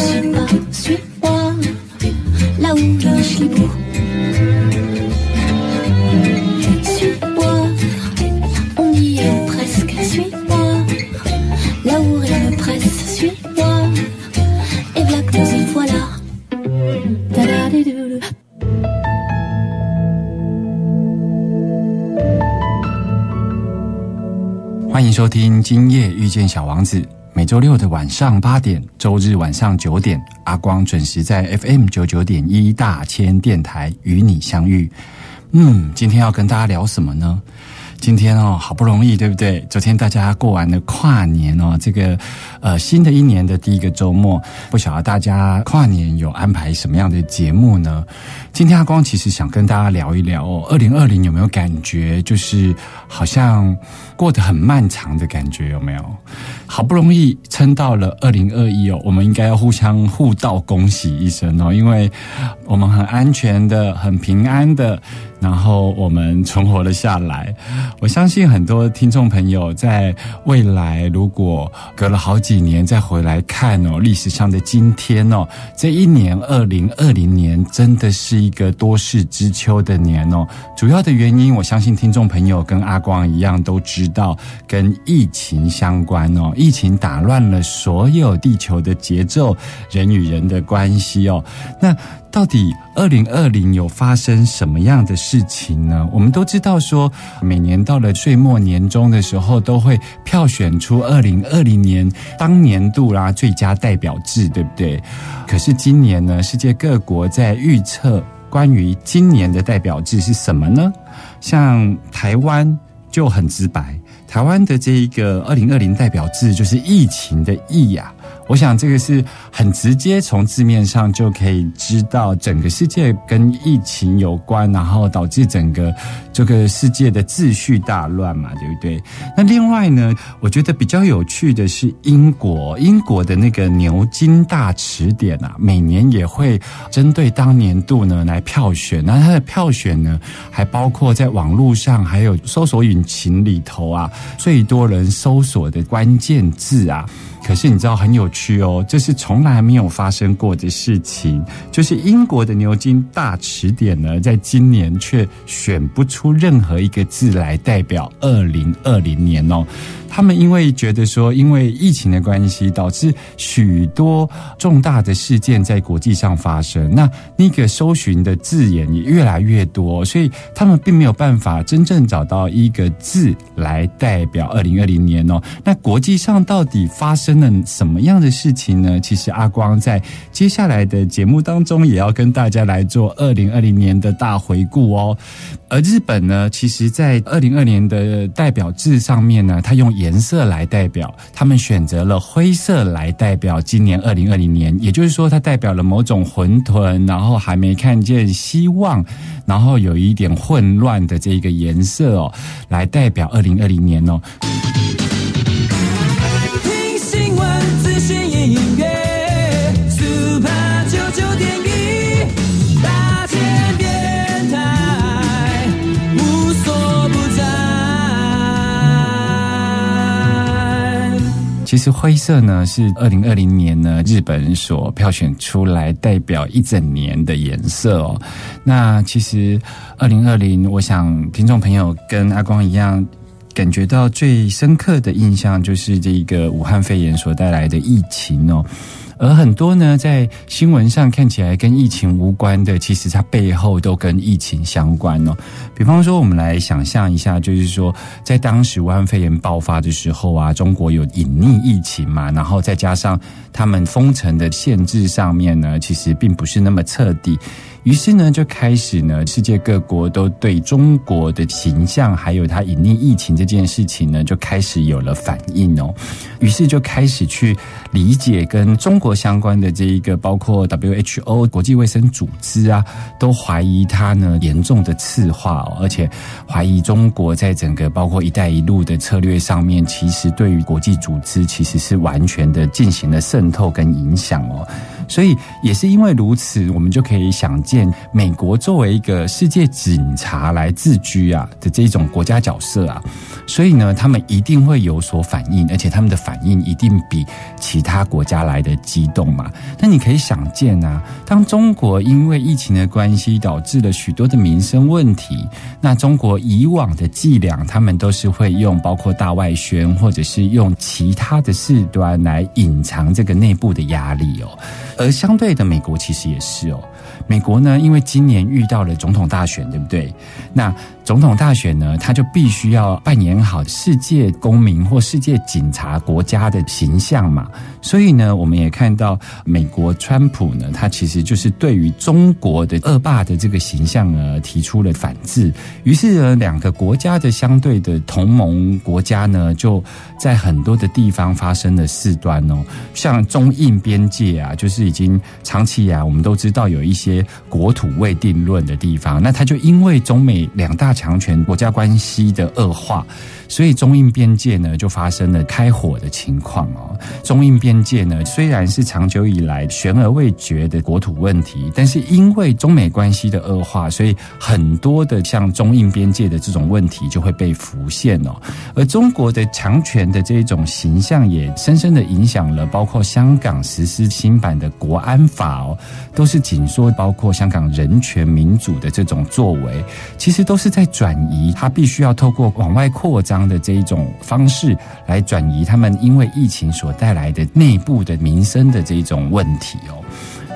Et si je suis pas, suis-moi, là où je suis beau. Suis-moi, on y est presque, suis-moi, là où rien ne presse, suis-moi. Et voilà que nous y voilà. Ta-da-di-dou-dou. 欢迎收听《今夜遇见小王子》，每周六的晚上八点，周日晚上九点，阿光准时在 FM 九九点一大千电台与你相遇。嗯，今天要跟大家聊什么呢？今天哦，好不容易，对不对？昨天大家过完了跨年哦，这个呃新的一年的第一个周末，不晓得大家跨年有安排什么样的节目呢？今天阿光其实想跟大家聊一聊哦，二零二零有没有感觉就是好像过得很漫长的感觉，有没有？好不容易撑到了二零二一哦，我们应该要互相互道恭喜一声哦，因为我们很安全的、很平安的，然后我们存活了下来。我相信很多听众朋友在未来，如果隔了好几年再回来看哦，历史上的今天哦，这一年二零二零年真的是一个多事之秋的年哦。主要的原因，我相信听众朋友跟阿光一样都知道，跟疫情相关哦。疫情打乱了所有地球的节奏，人与人的关系哦。那到底二零二零有发生什么样的事事情呢？我们都知道说，每年到了岁末年终的时候，都会票选出二零二零年当年度啦最佳代表制，对不对？可是今年呢，世界各国在预测关于今年的代表制是什么呢？像台湾就很直白，台湾的这一个二零二零代表制就是疫情的疫呀、我想这个是很直接，从字面上就可以知道，整个世界跟疫情有关，然后导致整个这个世界的秩序大乱嘛，对不对？那另外呢，我觉得比较有趣的是英国，英国的那个牛津大词典啊，每年也会针对当年度呢来票选，那它的票选呢，还包括在网络上还有搜索引擎里头啊，最多人搜索的关键字啊。可是你知道很有趣哦，这是从来没有发生过的事情，就是英国的牛津大词典呢，在今年却选不出任何一个字来代表二零二零年哦。他们因为觉得说，因为疫情的关系，导致许多重大的事件在国际上发生，那那个搜寻的字眼也越来越多，所以他们并没有办法真正找到一个字来代表二零二零年哦。那国际上到底发生了什么样的事情呢？其实阿光在接下来的节目当中也要跟大家来做二零二零年的大回顾哦。而日本呢，其实在二零二年的代表字上面呢，它用颜色来代表，他们选择了灰色来代表今年二零二零年，也就是说，它代表了某种混沌，然后还没看见希望，然后有一点混乱的这个颜色哦，来代表二零二零年哦。其实灰色呢是二零二零年呢日本所票选出来代表一整年的颜色哦。那其实二零二零，我想听众朋友跟阿光一样。感觉到最深刻的印象就是这个武汉肺炎所带来的疫情哦，而很多呢在新闻上看起来跟疫情无关的，其实它背后都跟疫情相关哦。比方说，我们来想象一下，就是说在当时武汉肺炎爆发的时候啊，中国有隐匿疫情嘛，然后再加上他们封城的限制上面呢，其实并不是那么彻底。于是呢，就开始呢，世界各国都对中国的形象，还有它隐匿疫情这件事情呢，就开始有了反应哦。于是就开始去理解跟中国相关的这一个，包括 WHO 国际卫生组织啊，都怀疑它呢严重的次化哦，而且怀疑中国在整个包括“一带一路”的策略上面，其实对于国际组织其实是完全的进行了渗透跟影响哦。所以也是因为如此，我们就可以想见，美国作为一个世界警察来自居啊的这种国家角色啊，所以呢，他们一定会有所反应，而且他们的反应一定比其其他国家来的激动嘛。那你可以想见啊，当中国因为疫情的关系导致了许多的民生问题，那中国以往的伎俩，他们都是会用包括大外宣，或者是用其他的事端来隐藏这个内部的压力哦。而相对的，美国其实也是哦。美国呢，因为今年遇到了总统大选，对不对？那总统大选呢，他就必须要扮演好世界公民或世界警察国家的形象嘛。所以呢，我们也看到美国川普呢，他其实就是对于中国的恶霸的这个形象呢，提出了反制。于是呢，两个国家的相对的同盟国家呢，就在很多的地方发生了事端哦，像中印边界啊，就是已经长期以来我们都知道有一些国土未定论的地方，那他就因为中美两大强权国家关系的恶化，所以中印边界呢就发生了开火的情况哦。中印边界呢虽然是长久以来悬而未决的国土问题，但是因为中美关系的恶化，所以很多的像中印边界的这种问题就会被浮现哦。而中国的强权的这种形象也深深的影响了，包括香港实施新版的国安法哦，都是紧缩包括香港人权民主的这种作为，其实都是在转移，他必须要透过往外扩张的这一种方式来转移他们因为疫情所带来的内部的民生的这一种问题哦。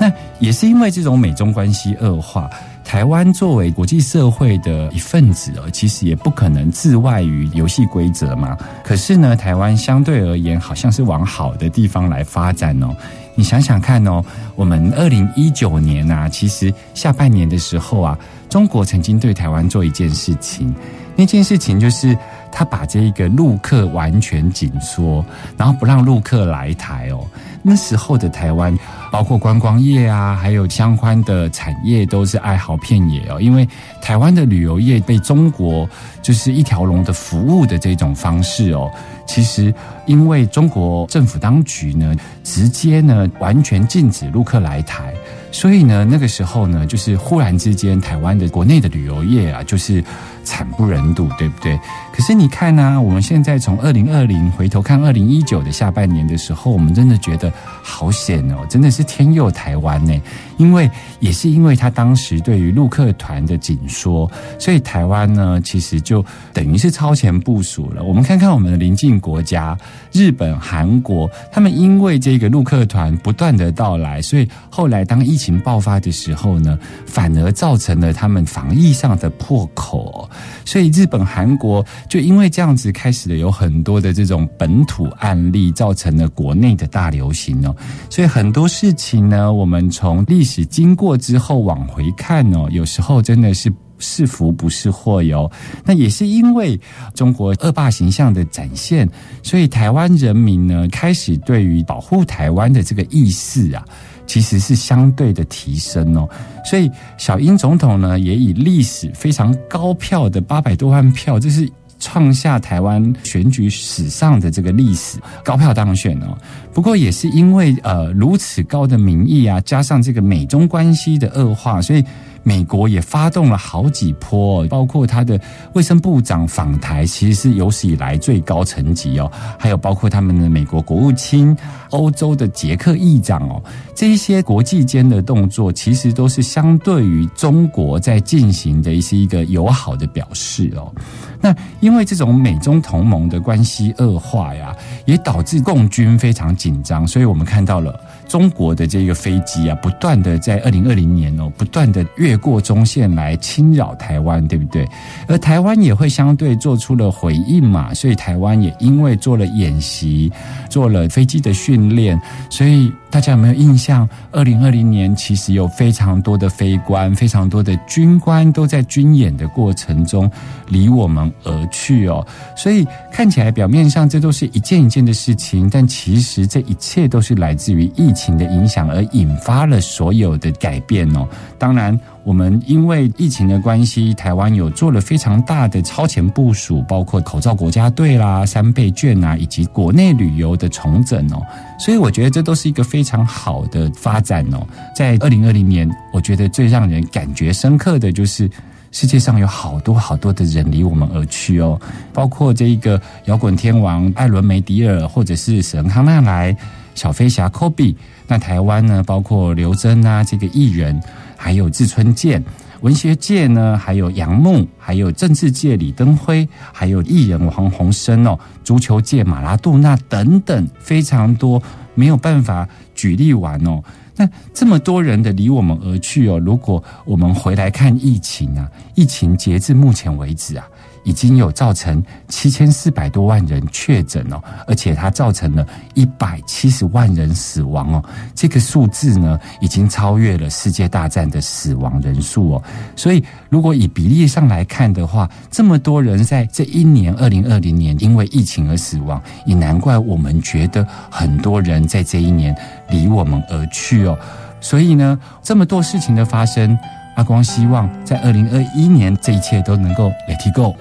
那也是因为这种美中关系恶化，台湾作为国际社会的一份子哦，其实也不可能自外于游戏规则嘛。可是呢，台湾相对而言好像是往好的地方来发展哦。你想想看哦，我们二零一九年啊，其实下半年的时候啊，中国曾经对台湾做一件事情，那件事情就是他把这个陆客完全紧缩，然后不让陆客来台哦。那时候的台湾，包括观光业啊，还有相关的产业，都是哀嚎遍野哦。因为台湾的旅游业被中国就是一条龙的服务的这种方式哦，其实因为中国政府当局呢，直接呢完全禁止陆客来台，所以呢那个时候呢，就是忽然之间，台湾的国内的旅游业啊，就是惨不忍睹，对不对？可是你看呢、我们现在从二零二零回头看二零一九的下半年的时候，我们真的觉得好险哦，真的是天佑台湾呢。因为也是因为他当时对于陆客团的紧缩，所以台湾呢其实就等于是超前部署了。我们看看我们的邻近国家日本、韩国，他们因为这个陆客团不断的到来，所以后来当疫情爆发的时候呢，反而造成了他们防疫上的破口。所以日本、韩国就因为这样子开始了有很多的这种本土案例，造成了国内的大流行哦。所以很多事情呢，我们从历史经过之后往回看哦，有时候真的是。是福不是祸哟。那也是因为中国恶霸形象的展现，所以台湾人民呢开始对于保护台湾的这个意识啊，其实是相对的提升哦。所以小英总统呢，也以历史非常高票的八百多万票，这是。创下台湾选举史上的这个历史高票当选哦，不过也是因为呃如此高的民意啊，加上这个美中关系的恶化，所以美国也发动了好几波，包括他的卫生部长访台，其实是有史以来最高层级哦，还有包括他们的美国国务卿、欧洲的捷克议长哦，这一些国际间的动作，其实都是相对于中国在进行的一些一个友好的表示哦。那因为这种美中同盟的关系恶化呀，也导致共军非常紧张，所以我们看到了中国的这个飞机啊，不断的在二零二零年哦，不断的越过中线来侵扰台湾，对不对？而台湾也会相对做出了回应嘛，所以台湾也因为做了演习，做了飞机的训练，所以大家有没有印象？二零二零年其实有非常多的飞官、非常多的军官都在军演的过程中离我们而去哦。所以看起来表面上这都是一件一件的事情，但其实这一切都是来自于疫情的影响而引发了所有的改变哦。当然。我们因为疫情的关系，台湾有做了非常大的超前部署，包括口罩国家队啦、三倍券啊，以及国内旅游的重整哦。所以我觉得这都是一个非常好的发展哦。在二零二零年，我觉得最让人感觉深刻的就是世界上有好多好多的人离我们而去哦，包括这一个摇滚天王艾伦梅迪尔，或者是史恩康纳莱、小飞侠科比。那台湾呢，包括刘真啊，这个艺人。还有志春健，文学界呢，还有杨牧，还有政治界李登辉，还有艺人黄鸿升哦，足球界马拉杜纳等等，非常多，没有办法举例完哦。那这么多人的离我们而去哦，如果我们回来看疫情啊，疫情截至目前为止啊。已经有造成七千四百多万人确诊哦，而且它造成了一百七十万人死亡哦，这个数字呢，已经超越了世界大战的死亡人数哦。所以，如果以比例上来看的话，这么多人在这一年二零二零年因为疫情而死亡，也难怪我们觉得很多人在这一年离我们而去哦。所以呢，这么多事情的发生，阿光希望在二零二一年这一切都能够 let it go。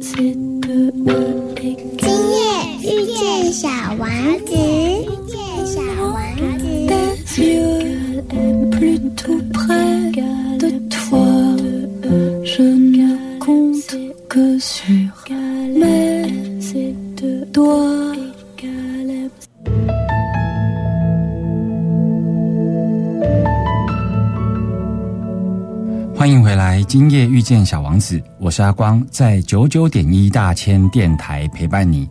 今夜遇见小王子，遇见小王子，我是阿光，在九九点一大千电台陪伴你。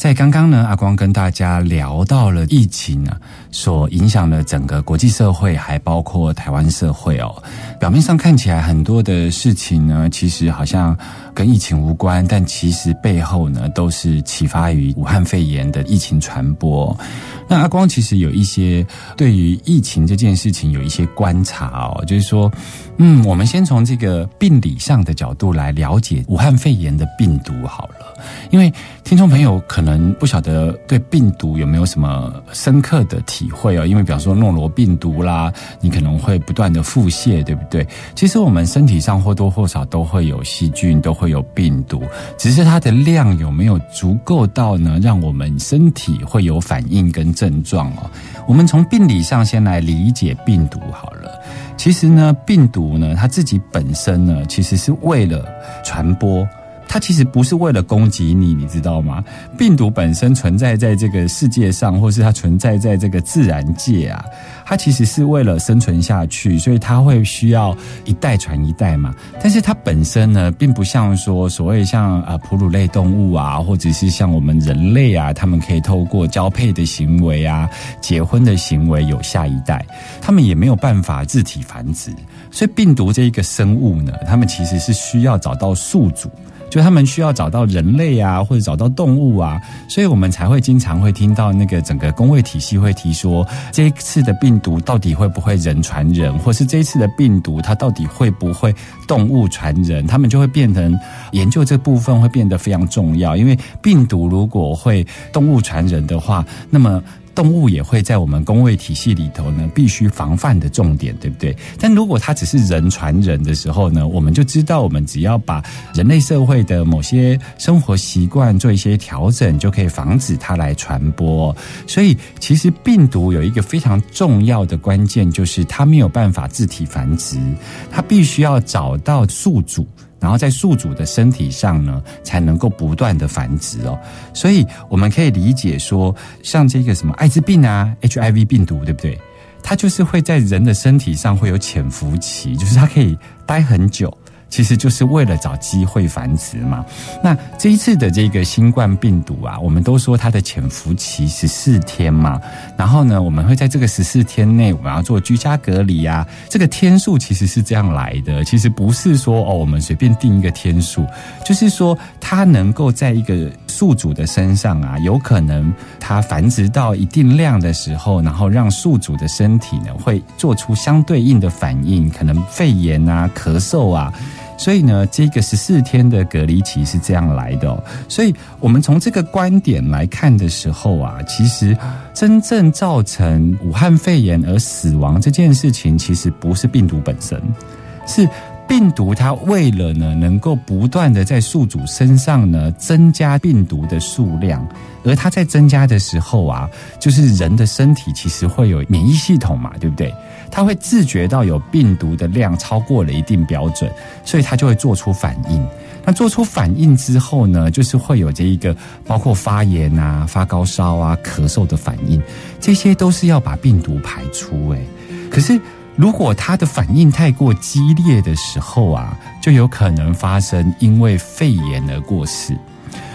在刚刚呢，阿光跟大家聊到了疫情啊，所影响了整个国际社会，还包括台湾社会哦。表面上看起来很多的事情呢，其实好像跟疫情无关，但其实背后呢，都是启发于武汉肺炎的疫情传播。那阿光其实有一些对于疫情这件事情有一些观察哦，就是说，嗯，我们先从这个病理上的角度来了解武汉肺炎的病毒好了，因为听众朋友可能不晓得对病毒有没有什么深刻的体会哦，因为比方说诺罗病毒啦，你可能会不断的腹泻，对不对？其实我们身体上或多或少都会有细菌，都会有病毒，只是它的量有没有足够到呢，让我们身体会有反应跟症状哦。我们从病理上先来理解病毒好了。其实呢，病毒呢，它自己本身呢，其实是为了传播。它其实不是为了攻击你，你知道吗？病毒本身存在在这个世界上，或是它存在在这个自然界啊，它其实是为了生存下去，所以它会需要一代传一代嘛。但是它本身呢，并不像说所谓像啊哺乳类动物啊，或者是像我们人类啊，他们可以透过交配的行为啊、结婚的行为有下一代，他们也没有办法自体繁殖。所以病毒这一个生物呢，他们其实是需要找到宿主。就他们需要找到人类啊，或者找到动物啊，所以我们才会经常会听到那个整个工位体系会提说，这一次的病毒到底会不会人传人，或是这一次的病毒它到底会不会动物传人，他们就会变成研究这部分会变得非常重要，因为病毒如果会动物传人的话，那么。动物也会在我们工位体系里头呢，必须防范的重点，对不对？但如果它只是人传人的时候呢，我们就知道，我们只要把人类社会的某些生活习惯做一些调整，就可以防止它来传播。所以，其实病毒有一个非常重要的关键，就是它没有办法自体繁殖，它必须要找到宿主。然后在宿主的身体上呢，才能够不断的繁殖哦。所以我们可以理解说，像这个什么艾滋病啊，HIV 病毒，对不对？它就是会在人的身体上会有潜伏期，就是它可以待很久。其实就是为了找机会繁殖嘛。那这一次的这个新冠病毒啊，我们都说它的潜伏期十四天嘛，然后呢，我们会在这个十四天内，我们要做居家隔离啊。这个天数其实是这样来的，其实不是说哦，我们随便定一个天数，就是说它能够在一个宿主的身上啊，有可能它繁殖到一定量的时候，然后让宿主的身体呢会做出相对应的反应，可能肺炎啊、咳嗽啊。所以呢，这个十四天的隔离期是这样来的、所以我们从这个观点来看的时候啊，其实真正造成武汉肺炎而死亡这件事情，其实不是病毒本身，是病毒它为了呢能够不断的在宿主身上呢增加病毒的数量，而它在增加的时候啊，就是人的身体其实会有免疫系统嘛，对不对？它会自觉到有病毒的量超过了一定标准，所以它就会做出反应。那做出反应之后呢，就是会有这一个包括发炎啊、发高烧啊、咳嗽的反应，这些都是要把病毒排出。诶，可是如果它的反应太过激烈的时候啊，就有可能发生因为肺炎而过世。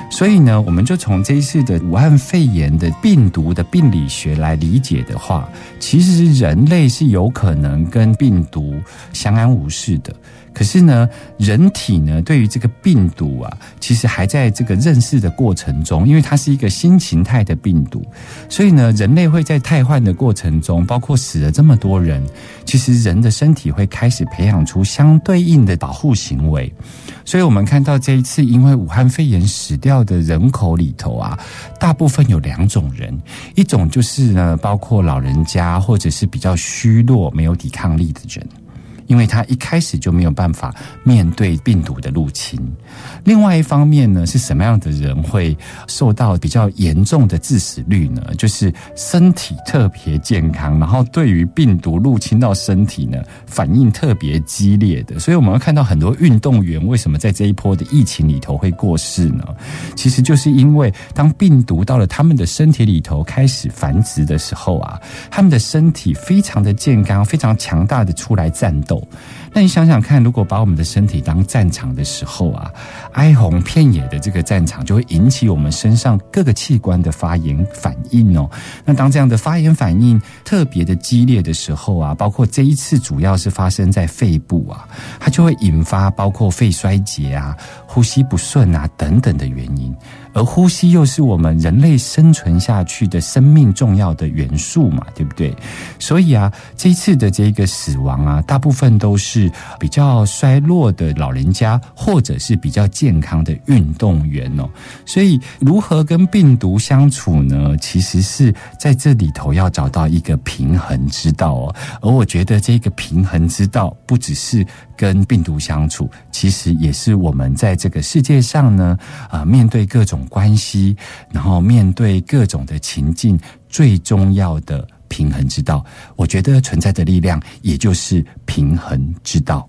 所以呢，我们就从这一次的武汉肺炎的病毒的病理学来理解的话，其实人类是有可能跟病毒相安无事的。可是呢，人体呢对于这个病毒啊，其实还在这个认识的过程中，因为它是一个新形态的病毒，所以呢，人类会在汰换的过程中，包括死了这么多人，其实人的身体会开始培养出相对应的保护行为。所以我们看到这一次因为武汉肺炎死掉的人口里头啊，大部分有两种人，一种就是呢，包括老人家或者是比较虚弱、没有抵抗力的人。因为他一开始就没有办法面对病毒的入侵。另外一方面呢，是什么样的人会受到比较严重的致死率呢？就是身体特别健康，然后对于病毒入侵到身体呢，反应特别激烈的。所以我们会看到很多运动员为什么在这一波的疫情里头会过世呢？其实就是因为当病毒到了他们的身体里头开始繁殖的时候啊，他们的身体非常的健康，非常强大的出来战斗。那你想想看，如果把我们的身体当战场的时候啊，哀鸿遍野的这个战场就会引起我们身上各个器官的发炎反应哦。那当这样的发炎反应特别的激烈的时候啊，包括这一次主要是发生在肺部啊，它就会引发包括肺衰竭啊、呼吸不顺啊等等的原因。而呼吸又是我们人类生存下去的生命重要的元素嘛，对不对？所以啊，这次的这个死亡啊，大部分都是比较衰弱的老人家，或者是比较健康的运动员哦。所以，如何跟病毒相处呢？其实是在这里头要找到一个平衡之道哦。而我觉得这个平衡之道，不只是跟病毒相处，其实也是我们在这个世界上呢，啊，面对各种关系，然后面对各种的情境，最重要的平衡之道。我觉得存在的力量，也就是平衡之道。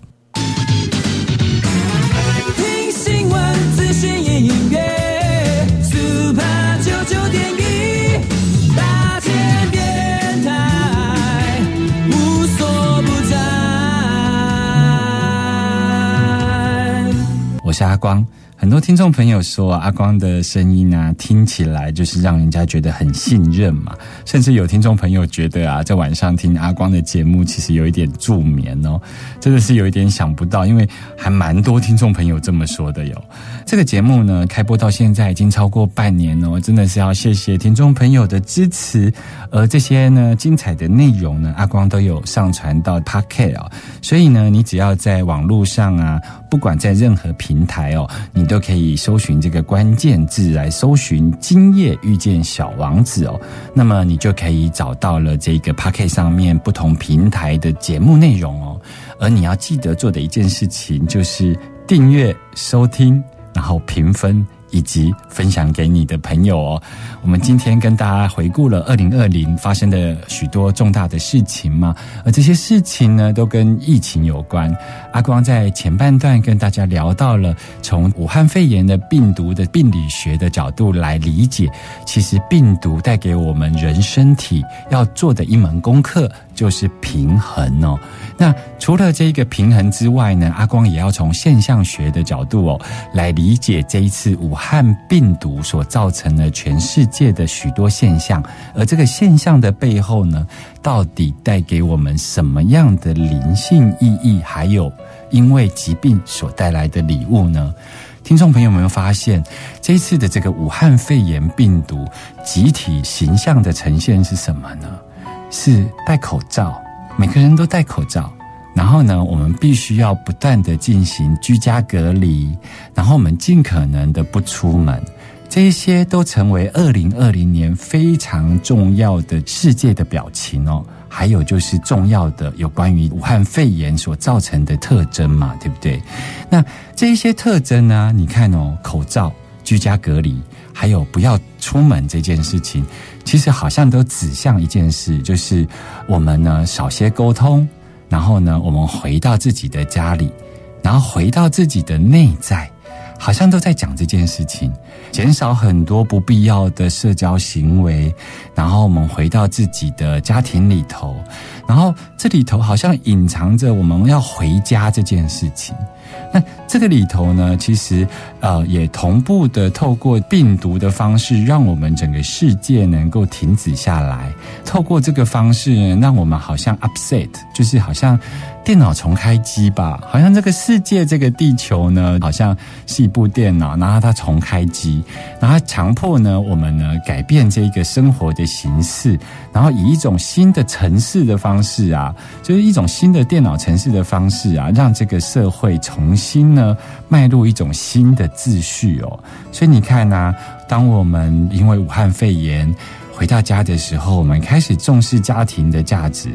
阿光。很多听众朋友说，阿光的声音啊，听起来就是让人家觉得很信任嘛。甚至有听众朋友觉得啊，在晚上听阿光的节目，其实有一点助眠哦。真的是有一点想不到，因为还蛮多听众朋友这么说的哟。这个节目呢，开播到现在已经超过半年哦，真的是要谢谢听众朋友的支持。而这些呢，精彩的内容呢，阿光都有上传到 Pocket 哦。所以呢，你只要在网络上啊，不管在任何平台哦，你都可以搜寻这个关键字来搜寻“今夜遇见小王子”哦，那么你就可以找到了这个 Pocket 上面不同平台的节目内容哦。而你要记得做的一件事情就是订阅、收听，然后评分以及分享给你的朋友哦。我们今天跟大家回顾了二零二零发生的许多重大的事情嘛，而这些事情呢，都跟疫情有关。阿光在前半段跟大家聊到了从武汉肺炎的病毒的病理学的角度来理解，其实病毒带给我们人身体要做的一门功课就是平衡哦。那除了这个平衡之外呢，阿光也要从现象学的角度哦来理解这一次武汉和病毒所造成的全世界的许多现象，而这个现象的背后呢，到底带给我们什么样的灵性意义？还有因为疾病所带来的礼物呢？听众朋友有没有发现，这次的这个武汉肺炎病毒集体形象的呈现是什么呢？是戴口罩。每个人都戴口罩，然后呢，我们必须要不断的进行居家隔离，然后我们尽可能的不出门，这一些都成为二零二零年非常重要的世界的表情哦。还有就是重要的有关于武汉肺炎所造成的特征嘛，对不对？那这一些特征呢，你看哦，口罩、居家隔离，还有不要出门这件事情。其实好像都指向一件事，就是我们呢少些沟通，然后呢我们回到自己的家里，然后回到自己的内在，好像都在讲这件事情，减少很多不必要的社交行为，然后我们回到自己的家庭里头，然后这里头好像隐藏着我们要回家这件事情。那这个里头呢，其实呃也同步的透过病毒的方式，让我们整个世界能够停止下来。透过这个方式，让我们好像 upset，就是好像电脑重开机吧，好像这个世界这个地球呢，好像是一部电脑，然后它重开机，然后强迫呢我们呢改变这个生活的形式，然后以一种新的城市的方式啊，就是一种新的电脑城市的方式啊，让这个社会重新呢迈入一种新的秩序哦。所以你看呢、当我们因为武汉肺炎。回到家的时候，我们开始重视家庭的价值，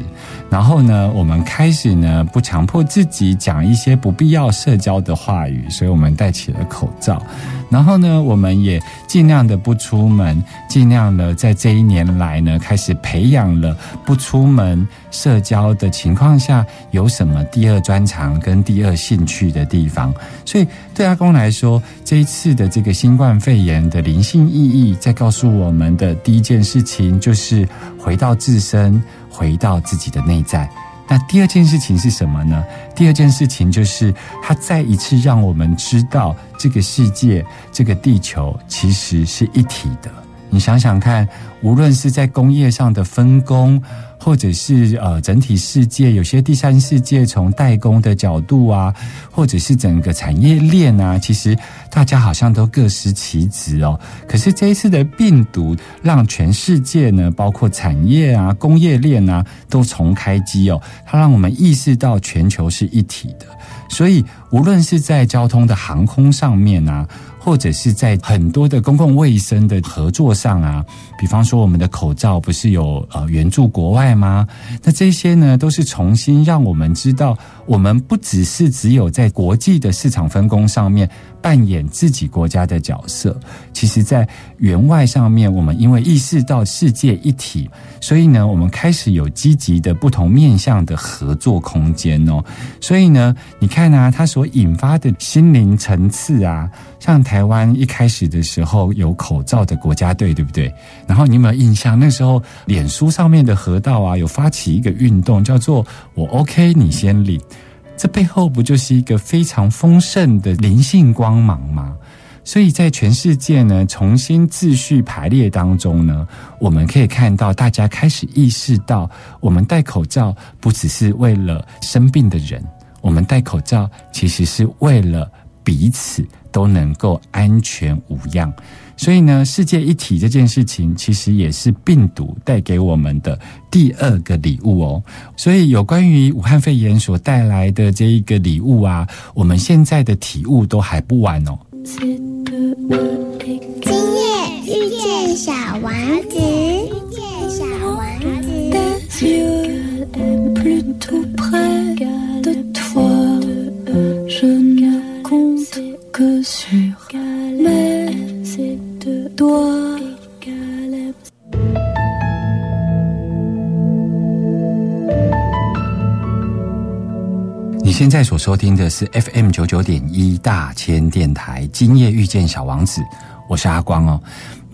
然后呢，我们开始呢不强迫自己讲一些不必要社交的话语，所以我们戴起了口罩，然后呢，我们也尽量的不出门，尽量的在这一年来呢，开始培养了不出门社交的情况下有什么第二专长跟第二兴趣的地方，所以对阿公来说，这一次的这个新冠肺炎的灵性意义，在告诉我们的第一件事情就是回到自身，回到自己的内在。那第二件事情是什么呢？第二件事情就是它再一次让我们知道，这个世界、这个地球其实是一体的。你想想看，无论是在工业上的分工，或者是呃整体世界，有些第三世界从代工的角度啊，或者是整个产业链啊，其实大家好像都各司其职哦。可是这一次的病毒，让全世界呢，包括产业啊、工业链啊，都重开机哦。它让我们意识到全球是一体的，所以无论是在交通的航空上面啊。或者是在很多的公共卫生的合作上啊，比方说我们的口罩不是有呃援助国外吗？那这些呢，都是重新让我们知道，我们不只是只有在国际的市场分工上面扮演自己国家的角色，其实在援外上面，我们因为意识到世界一体，所以呢，我们开始有积极的不同面向的合作空间哦。所以呢，你看啊，它所引发的心灵层次啊。像台湾一开始的时候有口罩的国家队，对不对？然后你有没有印象？那时候脸书上面的河道啊，有发起一个运动，叫做“我 OK，你先领”。这背后不就是一个非常丰盛的灵性光芒吗？所以在全世界呢，重新秩序排列当中呢，我们可以看到大家开始意识到，我们戴口罩不只是为了生病的人，我们戴口罩其实是为了彼此。都能够安全无恙，所以呢，世界一体这件事情，其实也是病毒带给我们的第二个礼物哦。所以，有关于武汉肺炎所带来的这一个礼物啊，我们现在的体悟都还不晚哦。今夜遇见小王子，遇见小王子。你现在所收听的是 fm 九九点一大千电台今夜遇见小王子我是阿光哦。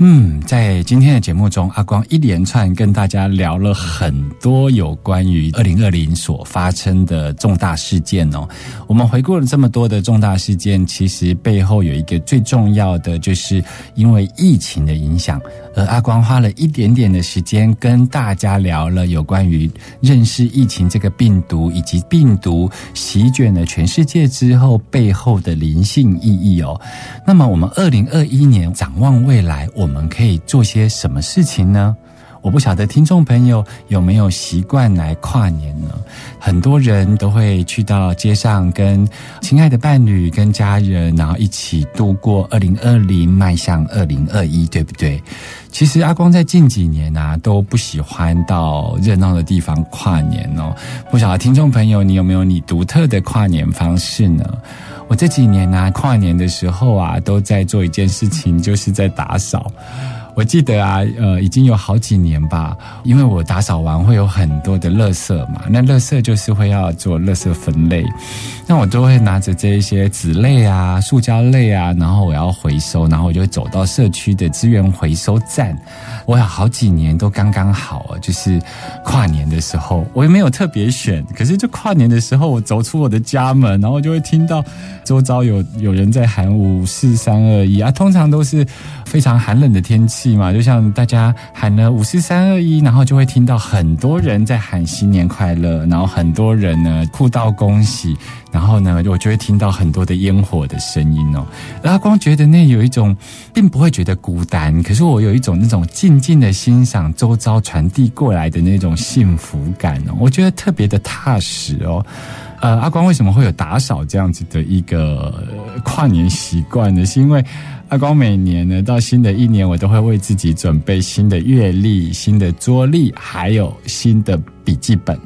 嗯，在今天的节目中，阿光一连串跟大家聊了很多有关于二零二零所发生的重大事件哦。我们回顾了这么多的重大事件，其实背后有一个最重要的，就是因为疫情的影响。而阿光花了一点点的时间跟大家聊了有关于认识疫情这个病毒，以及病毒席卷了全世界之后背后的灵性意义哦。那么，我们二零二一年展望未来，我我们可以做些什么事情呢？我不晓得听众朋友有没有习惯来跨年呢？很多人都会去到街上，跟亲爱的伴侣、跟家人，然后一起度过二零二零，迈向二零二一，对不对？其实阿光在近几年啊都不喜欢到热闹的地方跨年哦。不晓得听众朋友，你有没有你独特的跨年方式呢？我这几年呢，跨年的时候啊，都在做一件事情，就是在打扫。我记得啊，呃，已经有好几年吧，因为我打扫完会有很多的垃圾嘛，那垃圾就是会要做垃圾分类，那我都会拿着这一些纸类啊、塑胶类啊，然后我要回收，然后我就走到社区的资源回收站。我有好几年都刚刚好，就是跨年的时候，我也没有特别选，可是就跨年的时候，我走出我的家门，然后就会听到周遭有有人在喊五四三二一啊，通常都是非常寒冷的天气嘛，就像大家喊了五四三二一，然后就会听到很多人在喊新年快乐，然后很多人呢哭道恭喜，然后呢我就会听到很多的烟火的声音哦，然后光觉得那有一种，并不会觉得孤单，可是我有一种那种静静的欣赏周遭传递过来的那种幸福感哦，我觉得特别的踏实哦。呃，阿光为什么会有打扫这样子的一个跨年习惯呢？是因为阿光每年呢到新的一年，我都会为自己准备新的阅历、新的桌历，还有新的笔记本。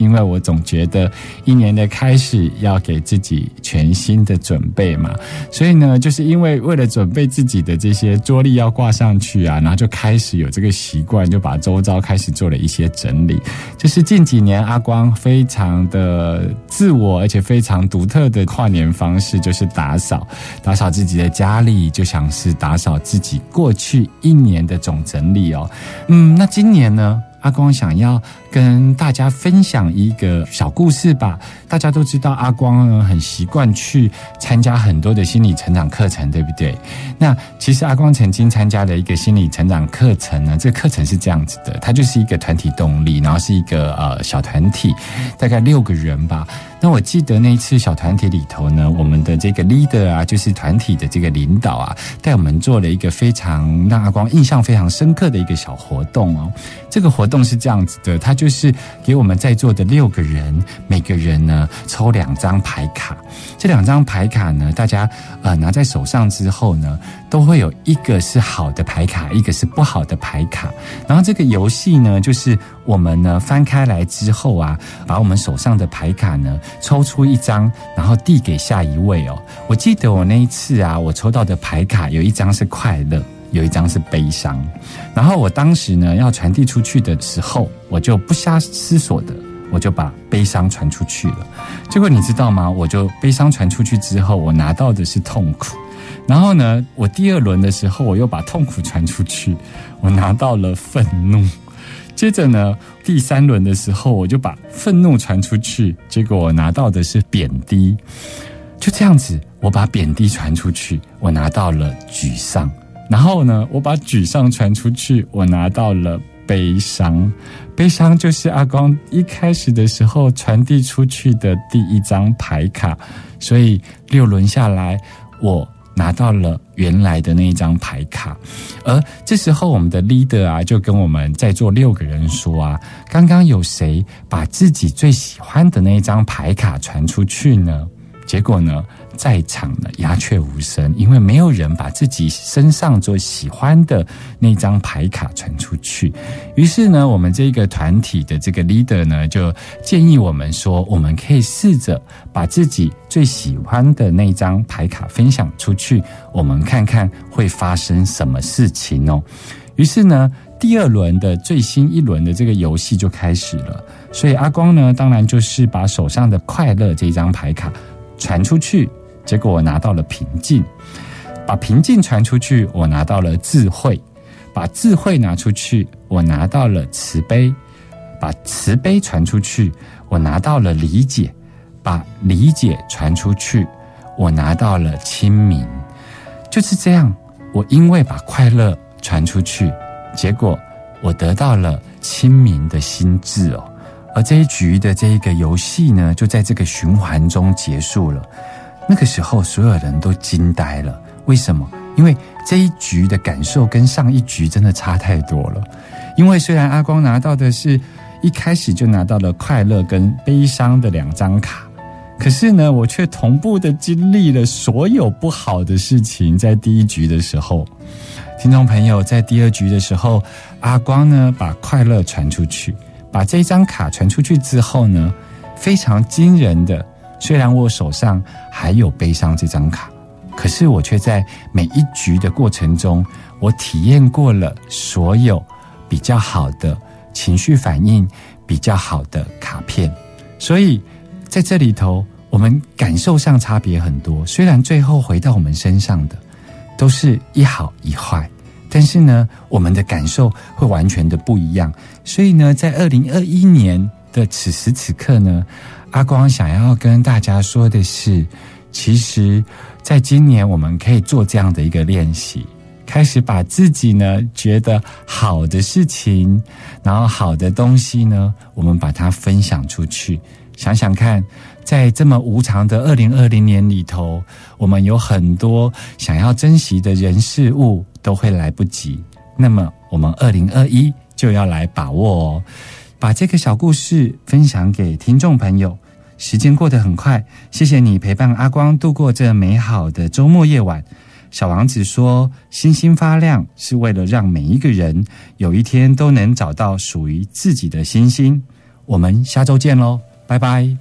因为我总觉得一年的开始要给自己全新的准备嘛，所以呢，就是因为为了准备自己的这些桌历要挂上去啊，然后就开始有这个习惯，就把周遭开始做了一些整理。就是近几年阿光非常的自我而且非常独特的跨年方式，就是打扫，打扫自己的家里，就像是打扫自己过去一年的总整理哦。嗯，那今年呢？阿光想要跟大家分享一个小故事吧。大家都知道，阿光呢很习惯去参加很多的心理成长课程，对不对？那其实阿光曾经参加了一个心理成长课程呢，这个课程是这样子的，它就是一个团体动力，然后是一个呃小团体，大概六个人吧。那我记得那一次小团体里头呢，我们的这个 leader 啊，就是团体的这个领导啊，带我们做了一个非常让阿光印象非常深刻的一个小活动哦。这个活动是这样子的，他就是给我们在座的六个人，每个人呢抽两张牌卡。这两张牌卡呢，大家呃拿在手上之后呢，都会有一个是好的牌卡，一个是不好的牌卡。然后这个游戏呢，就是我们呢翻开来之后啊，把我们手上的牌卡呢抽出一张，然后递给下一位哦。我记得我那一次啊，我抽到的牌卡有一张是快乐。有一张是悲伤，然后我当时呢要传递出去的时候，我就不瞎思索的，我就把悲伤传出去了。结果你知道吗？我就悲伤传出去之后，我拿到的是痛苦。然后呢，我第二轮的时候，我又把痛苦传出去，我拿到了愤怒。接着呢，第三轮的时候，我就把愤怒传出去，结果我拿到的是贬低。就这样子，我把贬低传出去，我拿到了沮丧。然后呢，我把沮丧传出去，我拿到了悲伤。悲伤就是阿光一开始的时候传递出去的第一张牌卡，所以六轮下来，我拿到了原来的那一张牌卡。而这时候，我们的 leader 啊，就跟我们在座六个人说啊，刚刚有谁把自己最喜欢的那一张牌卡传出去呢？结果呢，在场的鸦雀无声，因为没有人把自己身上最喜欢的那张牌卡传出去。于是呢，我们这个团体的这个 leader 呢，就建议我们说，我们可以试着把自己最喜欢的那张牌卡分享出去，我们看看会发生什么事情哦。于是呢。第二轮的最新一轮的这个游戏就开始了。所以阿光呢，当然就是把手上的快乐这张牌卡传出去，结果我拿到了平静；把平静传出去，我拿到了智慧；把智慧拿出去，我拿到了慈悲；把慈悲传出去，我拿到了理解；把理解传出去，我拿到了清明。就是这样，我因为把快乐传出去，结果我得到了清明的心智哦。而这一局的这一个游戏呢，就在这个循环中结束了。那个时候，所有人都惊呆了。为什么？因为这一局的感受跟上一局真的差太多了。因为虽然阿光拿到的是一开始就拿到了快乐跟悲伤的两张卡，可是呢，我却同步的经历了所有不好的事情。在第一局的时候，听众朋友，在第二局的时候，阿光呢把快乐传出去。把这张卡传出去之后呢，非常惊人的。虽然我手上还有悲伤这张卡，可是我却在每一局的过程中，我体验过了所有比较好的情绪反应、比较好的卡片。所以在这里头，我们感受上差别很多。虽然最后回到我们身上的都是一好一坏。但是呢，我们的感受会完全的不一样。所以呢，在二零二一年的此时此刻呢，阿光想要跟大家说的是，其实，在今年我们可以做这样的一个练习，开始把自己呢觉得好的事情，然后好的东西呢，我们把它分享出去。想想看，在这么无常的二零二零年里头，我们有很多想要珍惜的人事物都会来不及。那么，我们二零二一就要来把握哦，把这个小故事分享给听众朋友。时间过得很快，谢谢你陪伴阿光度过这美好的周末夜晚。小王子说：“星星发亮是为了让每一个人有一天都能找到属于自己的星星。”我们下周见喽！拜拜。